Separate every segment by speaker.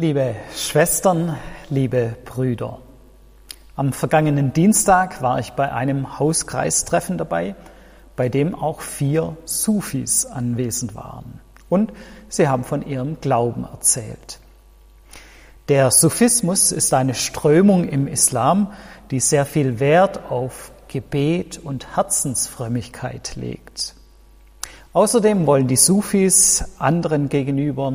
Speaker 1: Liebe Schwestern, liebe Brüder, am vergangenen Dienstag war ich bei einem Hauskreistreffen dabei, bei dem auch vier Sufis anwesend waren. Und sie haben von ihrem Glauben erzählt. Der Sufismus ist eine Strömung im Islam, die sehr viel Wert auf Gebet und Herzensfrömmigkeit legt. Außerdem wollen die Sufis anderen gegenüber,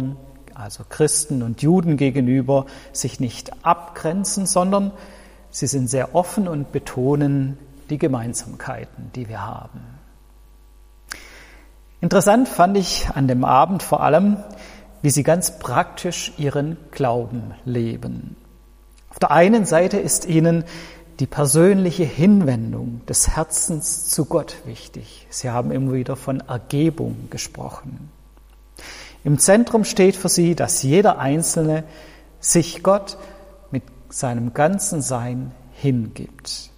Speaker 1: also Christen und Juden gegenüber, sich nicht abgrenzen, sondern sie sind sehr offen und betonen die Gemeinsamkeiten, die wir haben. Interessant fand ich an dem Abend vor allem, wie sie ganz praktisch ihren Glauben leben. Auf der einen Seite ist ihnen die persönliche Hinwendung des Herzens zu Gott wichtig. Sie haben immer wieder von Ergebung gesprochen. Im Zentrum steht für sie, dass jeder Einzelne sich Gott mit seinem ganzen Sein hingibt.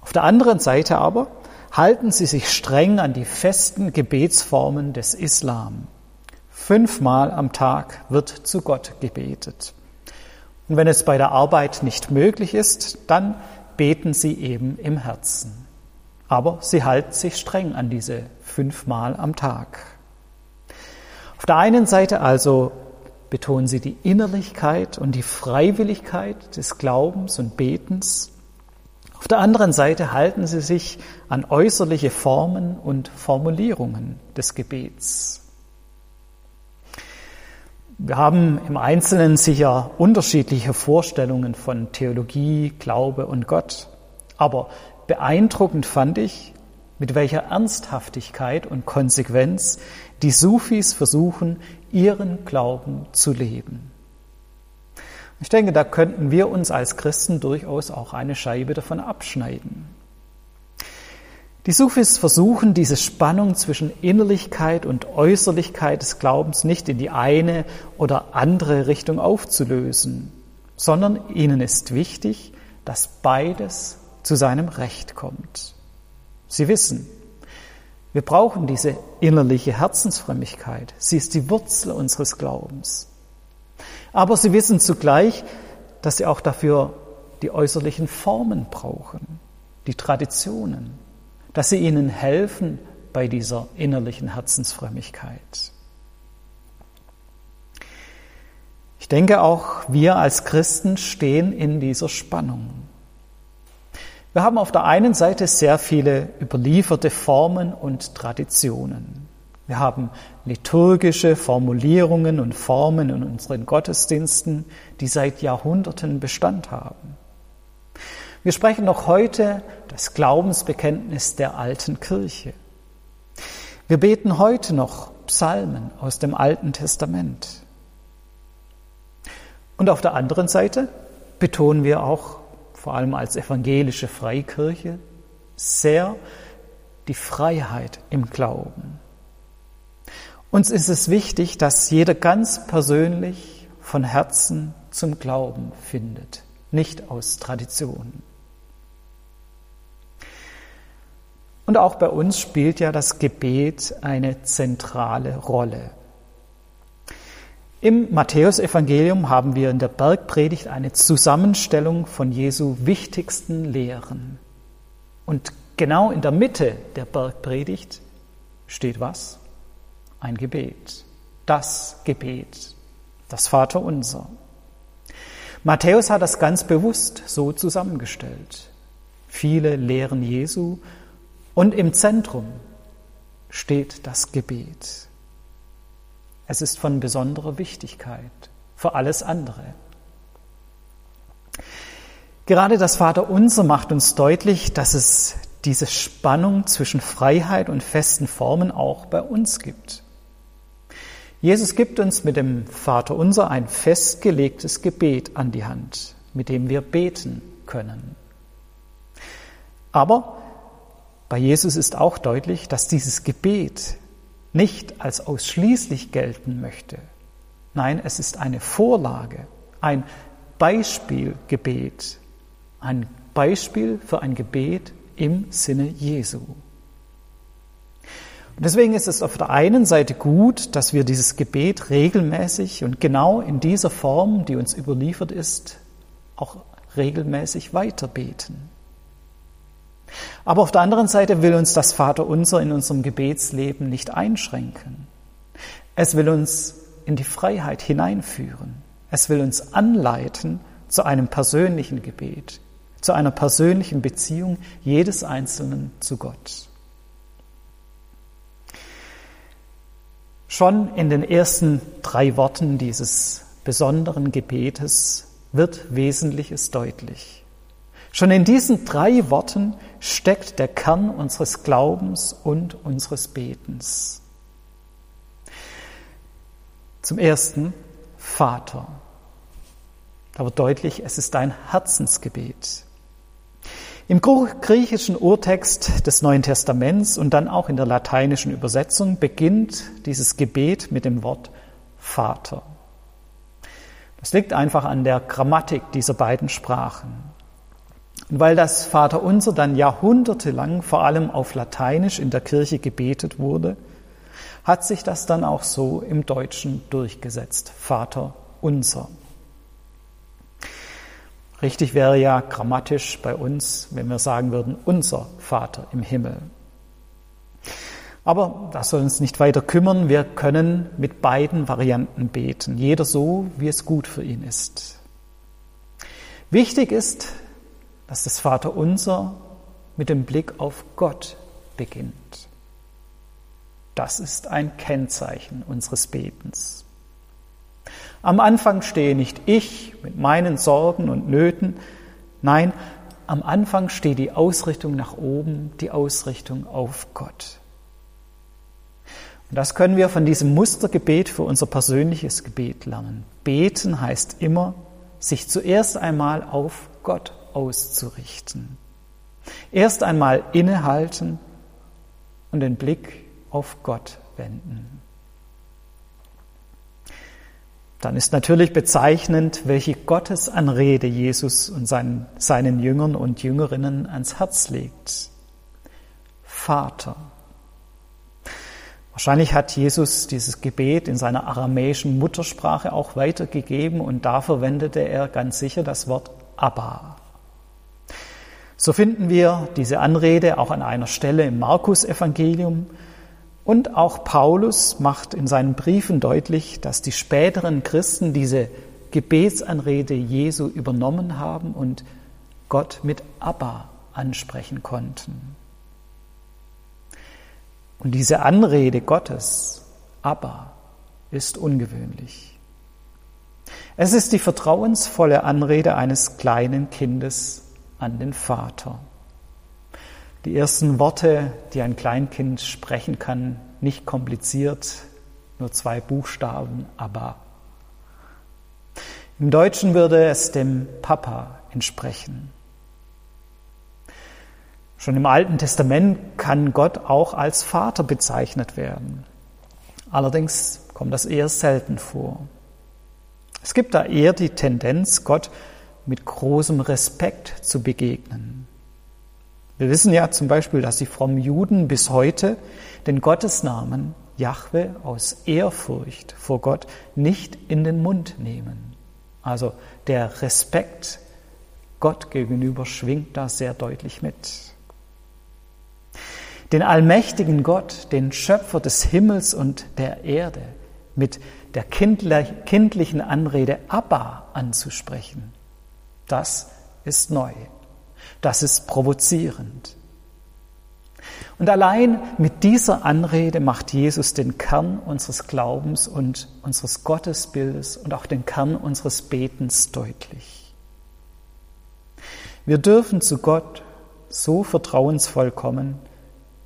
Speaker 1: Auf der anderen Seite aber halten sie sich streng an die festen Gebetsformen des Islam. Fünfmal am Tag wird zu Gott gebetet. Und wenn es bei der Arbeit nicht möglich ist, dann beten sie eben im Herzen. Aber sie halten sich streng an diese fünfmal am Tag. Auf der einen Seite also betonen sie die Innerlichkeit und die Freiwilligkeit des Glaubens und Betens. Auf der anderen Seite halten sie sich an äußerliche Formen und Formulierungen des Gebets. Wir haben im Einzelnen sicher unterschiedliche Vorstellungen von Theologie, Glaube und Gott. Aber beeindruckend fand ich, mit welcher Ernsthaftigkeit und Konsequenz die Sufis versuchen, ihren Glauben zu leben. Ich denke, da könnten wir uns als Christen durchaus auch eine Scheibe davon abschneiden. Die Sufis versuchen, diese Spannung zwischen Innerlichkeit und Äußerlichkeit des Glaubens nicht in die eine oder andere Richtung aufzulösen, sondern ihnen ist wichtig, dass beides zu seinem Recht kommt. Sie wissen, wir brauchen diese innerliche Herzensfrömmigkeit. Sie ist die Wurzel unseres Glaubens. Aber sie wissen zugleich, dass sie auch dafür die äußerlichen Formen brauchen, die Traditionen, dass sie ihnen helfen bei dieser innerlichen Herzensfrömmigkeit. Ich denke auch, wir als Christen stehen in dieser Spannung. Wir haben auf der einen Seite sehr viele überlieferte Formen und Traditionen. Wir haben liturgische Formulierungen und Formen in unseren Gottesdiensten, die seit Jahrhunderten Bestand haben. Wir sprechen noch heute das Glaubensbekenntnis der alten Kirche. Wir beten heute noch Psalmen aus dem Alten Testament. Und auf der anderen Seite betonen wir auch, vor allem als evangelische Freikirche, sehr die Freiheit im Glauben. Uns ist es wichtig, dass jeder ganz persönlich von Herzen zum Glauben findet, nicht aus Tradition. Und auch bei uns spielt ja das Gebet eine zentrale Rolle. Im Matthäusevangelium haben wir in der Bergpredigt eine Zusammenstellung von Jesu wichtigsten Lehren. Und genau in der Mitte der Bergpredigt steht was? Ein Gebet. Das Gebet. Das Vaterunser. Matthäus hat das ganz bewusst so zusammengestellt. Viele Lehren Jesu und im Zentrum steht das Gebet. Es ist von besonderer Wichtigkeit für alles andere. Gerade das Vaterunser macht uns deutlich, dass es diese Spannung zwischen Freiheit und festen Formen auch bei uns gibt. Jesus gibt uns mit dem Vaterunser ein festgelegtes Gebet an die Hand, mit dem wir beten können. Aber bei Jesus ist auch deutlich, dass dieses Gebet nicht als ausschließlich gelten möchte. Nein, es ist eine Vorlage, ein Beispielgebet, ein Beispiel für ein Gebet im Sinne Jesu. Und deswegen ist es auf der einen Seite gut, dass wir dieses Gebet regelmäßig und genau in dieser Form, die uns überliefert ist, auch regelmäßig weiterbeten. Aber auf der anderen Seite will uns das Vaterunser in unserem Gebetsleben nicht einschränken. Es will uns in die Freiheit hineinführen. Es will uns anleiten zu einem persönlichen Gebet, zu einer persönlichen Beziehung jedes Einzelnen zu Gott. Schon in den ersten drei Worten dieses besonderen Gebetes wird Wesentliches deutlich. Schon in diesen drei Worten steckt der Kern unseres Glaubens und unseres Betens. Zum ersten Vater. Da wird deutlich, es ist ein Herzensgebet. Im griechischen Urtext des Neuen Testaments und dann auch in der lateinischen Übersetzung beginnt dieses Gebet mit dem Wort Vater. Das liegt einfach an der Grammatik dieser beiden Sprachen. Und weil das Vaterunser dann jahrhundertelang vor allem auf Lateinisch in der Kirche gebetet wurde, hat sich das dann auch so im Deutschen durchgesetzt. Vater unser. Richtig wäre ja grammatisch bei uns, wenn wir sagen würden, unser Vater im Himmel. Aber das soll uns nicht weiter kümmern. Wir können mit beiden Varianten beten. Jeder so, wie es gut für ihn ist. Wichtig ist, dass das Vaterunser mit dem Blick auf Gott beginnt. Das ist ein Kennzeichen unseres Betens. Am Anfang stehe nicht ich mit meinen Sorgen und Nöten, nein, am Anfang steht die Ausrichtung nach oben, die Ausrichtung auf Gott. Und das können wir von diesem Mustergebet für unser persönliches Gebet lernen. Beten heißt immer, sich zuerst einmal auf Gott auszurichten. Erst einmal innehalten und den Blick auf Gott wenden dann ist natürlich bezeichnend, welche Gottesanrede Jesus und seinen, seinen Jüngern und Jüngerinnen ans Herz legt. Vater. Wahrscheinlich hat Jesus dieses Gebet in seiner aramäischen Muttersprache auch weitergegeben und da verwendete er ganz sicher das Wort Abba. So finden wir diese Anrede auch an einer Stelle im Markus-Evangelium, und auch Paulus macht in seinen Briefen deutlich, dass die späteren Christen diese Gebetsanrede Jesu übernommen haben und Gott mit Abba ansprechen konnten. Und diese Anrede Gottes, Abba, ist ungewöhnlich. Es ist die vertrauensvolle Anrede eines kleinen Kindes an den Vater die ersten Worte, die ein Kleinkind sprechen kann, nicht kompliziert, nur zwei Buchstaben, aber. Im Deutschen würde es dem Papa entsprechen. Schon im Alten Testament kann Gott auch als Vater bezeichnet werden. Allerdings kommt das eher selten vor. Es gibt da eher die Tendenz, Gott mit großem Respekt zu begegnen. Wir wissen ja zum Beispiel, dass die frommen Juden bis heute den Gottesnamen Jahwe aus Ehrfurcht vor Gott nicht in den Mund nehmen. Also der Respekt Gott gegenüber schwingt da sehr deutlich mit. Den allmächtigen Gott, den Schöpfer des Himmels und der Erde, mit der kindlichen Anrede Abba anzusprechen, das ist neu. Das ist provozierend. Und allein mit dieser Anrede macht Jesus den Kern unseres Glaubens und unseres Gottesbildes und auch den Kern unseres Betens deutlich. Wir dürfen zu Gott so vertrauensvoll kommen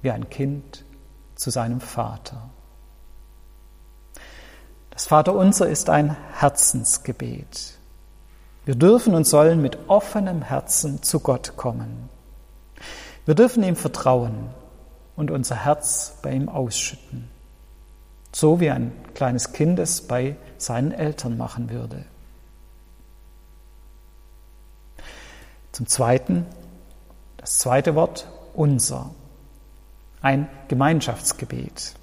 Speaker 1: wie ein Kind zu seinem Vater. Das Vaterunser ist ein Herzensgebet. Wir dürfen und sollen mit offenem Herzen zu Gott kommen. Wir dürfen ihm vertrauen und unser Herz bei ihm ausschütten, so wie ein kleines Kind es bei seinen Eltern machen würde. Zum Zweiten, das zweite Wort, unser. ein Gemeinschaftsgebet.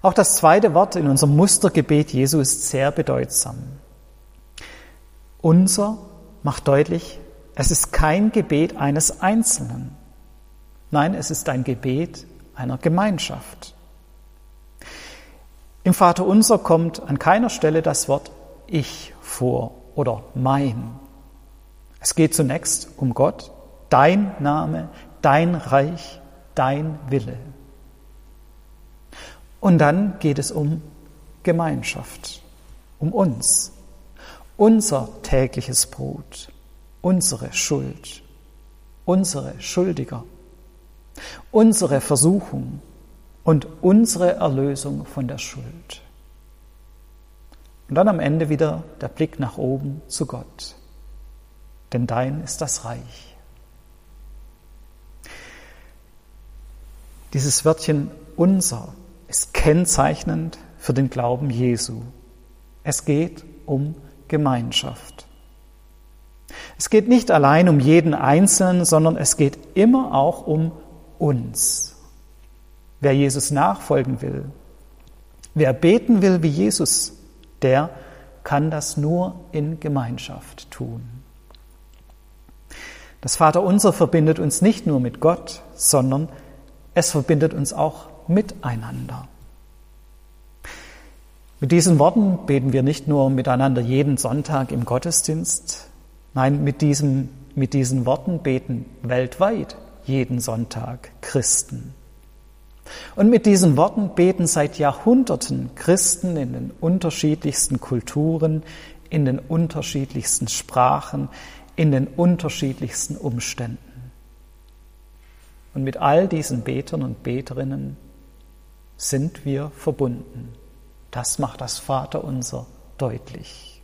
Speaker 1: Auch das zweite Wort in unserem Mustergebet Jesu ist sehr bedeutsam. Unser macht deutlich, es ist kein Gebet eines Einzelnen. Nein, es ist ein Gebet einer Gemeinschaft. Im Vater unser kommt an keiner Stelle das Wort ich vor oder mein. Es geht zunächst um Gott, dein Name, dein Reich, dein Wille. Und dann geht es um Gemeinschaft, um uns, unser tägliches Brot, unsere Schuld, unsere Schuldiger, unsere Versuchung und unsere Erlösung von der Schuld. Und dann am Ende wieder der Blick nach oben zu Gott, denn dein ist das Reich. Dieses Wörtchen unser ist kennzeichnend für den Glauben Jesu. Es geht um Gemeinschaft. Es geht nicht allein um jeden Einzelnen, sondern es geht immer auch um uns. Wer Jesus nachfolgen will, wer beten will wie Jesus, der kann das nur in Gemeinschaft tun. Das Vaterunser verbindet uns nicht nur mit Gott, sondern es verbindet uns auch miteinander. Mit diesen Worten beten wir nicht nur miteinander jeden Sonntag im Gottesdienst, nein, mit, diesem, mit diesen Worten beten weltweit jeden Sonntag Christen. Und mit diesen Worten beten seit Jahrhunderten Christen in den unterschiedlichsten Kulturen, in den unterschiedlichsten Sprachen, in den unterschiedlichsten Umständen. Und mit all diesen Betern und Beterinnen sind wir verbunden. Das macht das Vaterunser deutlich.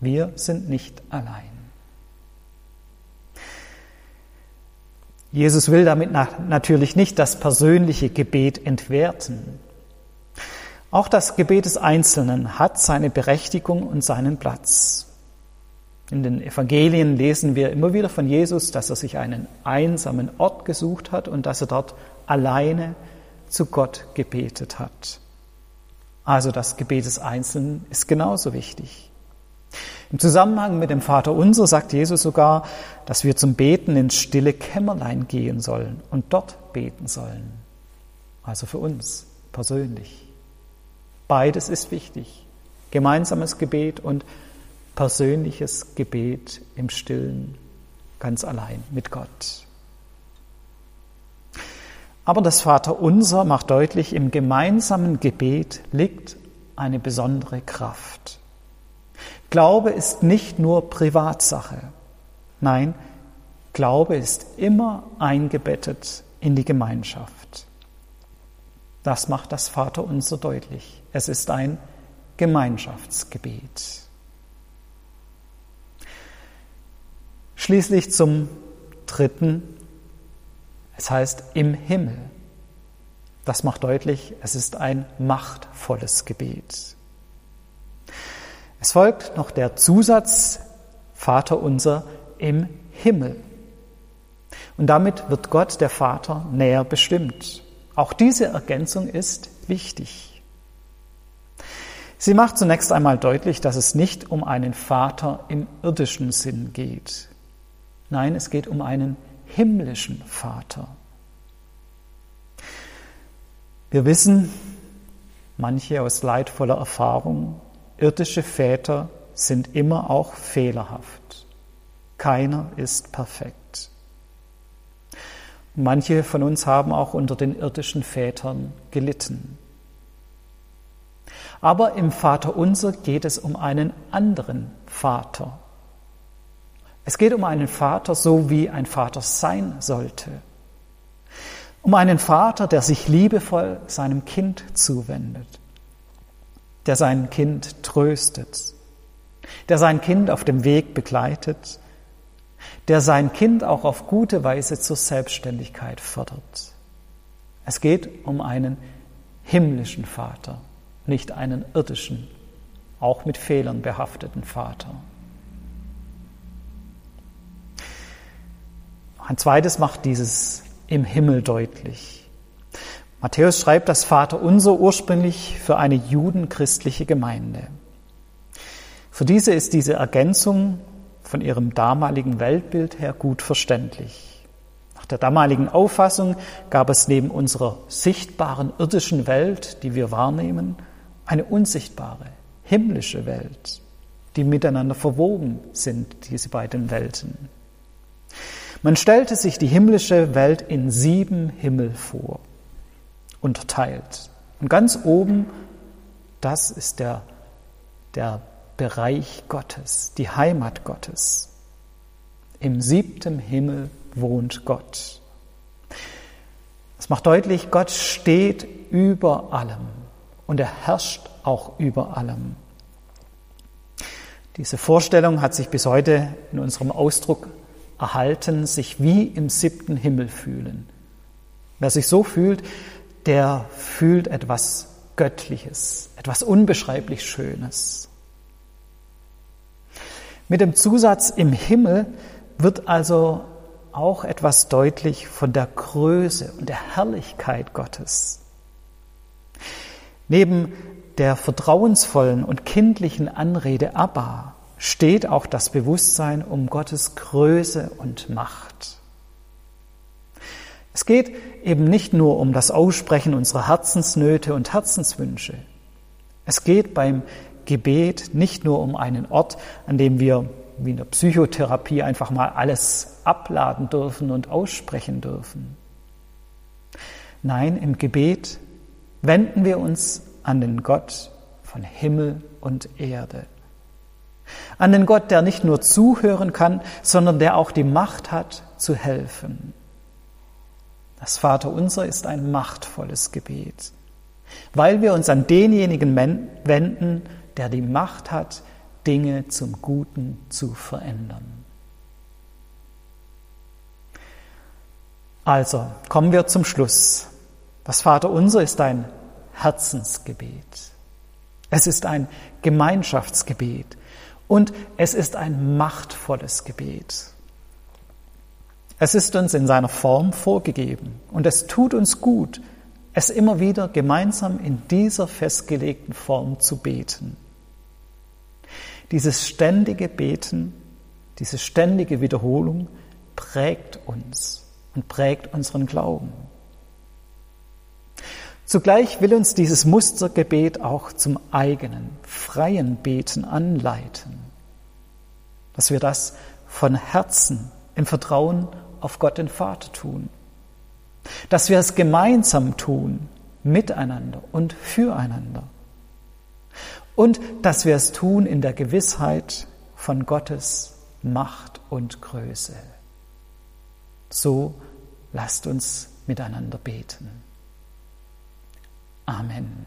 Speaker 1: Wir sind nicht allein. Jesus will damit natürlich nicht das persönliche Gebet entwerten. Auch das Gebet des Einzelnen hat seine Berechtigung und seinen Platz. In den Evangelien lesen wir immer wieder von Jesus, dass er sich einen einsamen Ort gesucht hat und dass er dort alleine zu Gott gebetet hat. Also das Gebet des Einzelnen ist genauso wichtig. Im Zusammenhang mit dem Vater Unser sagt Jesus sogar, dass wir zum Beten ins stille Kämmerlein gehen sollen und dort beten sollen. Also für uns persönlich. Beides ist wichtig. Gemeinsames Gebet und persönliches Gebet im Stillen, ganz allein mit Gott. Aber das Vaterunser macht deutlich, im gemeinsamen Gebet liegt eine besondere Kraft. Glaube ist nicht nur Privatsache. Nein, Glaube ist immer eingebettet in die Gemeinschaft. Das macht das Vaterunser deutlich. Es ist ein Gemeinschaftsgebet. Schließlich zum dritten. Es heißt im Himmel. Das macht deutlich, es ist ein machtvolles Gebet. Es folgt noch der Zusatz Vater unser im Himmel. Und damit wird Gott, der Vater, näher bestimmt. Auch diese Ergänzung ist wichtig. Sie macht zunächst einmal deutlich, dass es nicht um einen Vater im irdischen Sinn geht. Nein, es geht um einen himmlischen Vater. Wir wissen, manche aus leidvoller Erfahrung, Irdische Väter sind immer auch fehlerhaft. Keiner ist perfekt. Manche von uns haben auch unter den irdischen Vätern gelitten. Aber im Vater unser geht es um einen anderen Vater. Es geht um einen Vater, so wie ein Vater sein sollte. Um einen Vater, der sich liebevoll seinem Kind zuwendet der sein Kind tröstet, der sein Kind auf dem Weg begleitet, der sein Kind auch auf gute Weise zur Selbstständigkeit fördert. Es geht um einen himmlischen Vater, nicht einen irdischen, auch mit Fehlern behafteten Vater. Ein zweites macht dieses im Himmel deutlich. Matthäus schreibt das Vater unser ursprünglich für eine judenchristliche Gemeinde. Für diese ist diese Ergänzung von ihrem damaligen Weltbild her gut verständlich. Nach der damaligen Auffassung gab es neben unserer sichtbaren irdischen Welt, die wir wahrnehmen, eine unsichtbare, himmlische Welt, die miteinander verwoben sind, diese beiden Welten. Man stellte sich die himmlische Welt in sieben Himmel vor, unterteilt. Und ganz oben, das ist der, der Bereich Gottes, die Heimat Gottes. Im siebten Himmel wohnt Gott. Das macht deutlich, Gott steht über allem und er herrscht auch über allem. Diese Vorstellung hat sich bis heute in unserem Ausdruck erhalten, sich wie im siebten Himmel fühlen. Wer sich so fühlt, der fühlt etwas Göttliches, etwas unbeschreiblich Schönes. Mit dem Zusatz im Himmel wird also auch etwas deutlich von der Größe und der Herrlichkeit Gottes. Neben der vertrauensvollen und kindlichen Anrede Abba steht auch das Bewusstsein um Gottes Größe und Macht. Es geht eben nicht nur um das Aussprechen unserer Herzensnöte und Herzenswünsche. Es geht beim Gebet nicht nur um einen Ort, an dem wir wie in der Psychotherapie einfach mal alles abladen dürfen und aussprechen dürfen. Nein, im Gebet wenden wir uns an den Gott von Himmel und Erde. An den Gott, der nicht nur zuhören kann, sondern der auch die Macht hat zu helfen. Das Vaterunser ist ein machtvolles Gebet, weil wir uns an denjenigen wenden, der die Macht hat, Dinge zum Guten zu verändern. Also, kommen wir zum Schluss. Das Vaterunser ist ein Herzensgebet. Es ist ein Gemeinschaftsgebet und es ist ein machtvolles Gebet. Es ist uns in seiner Form vorgegeben und es tut uns gut, es immer wieder gemeinsam in dieser festgelegten Form zu beten. Dieses ständige Beten, diese ständige Wiederholung prägt uns und prägt unseren Glauben. Zugleich will uns dieses Mustergebet auch zum eigenen, freien Beten anleiten, dass wir das von Herzen im Vertrauen auf Gott den Vater tun, dass wir es gemeinsam tun, miteinander und füreinander und dass wir es tun in der Gewissheit von Gottes Macht und Größe. So lasst uns miteinander beten. Amen.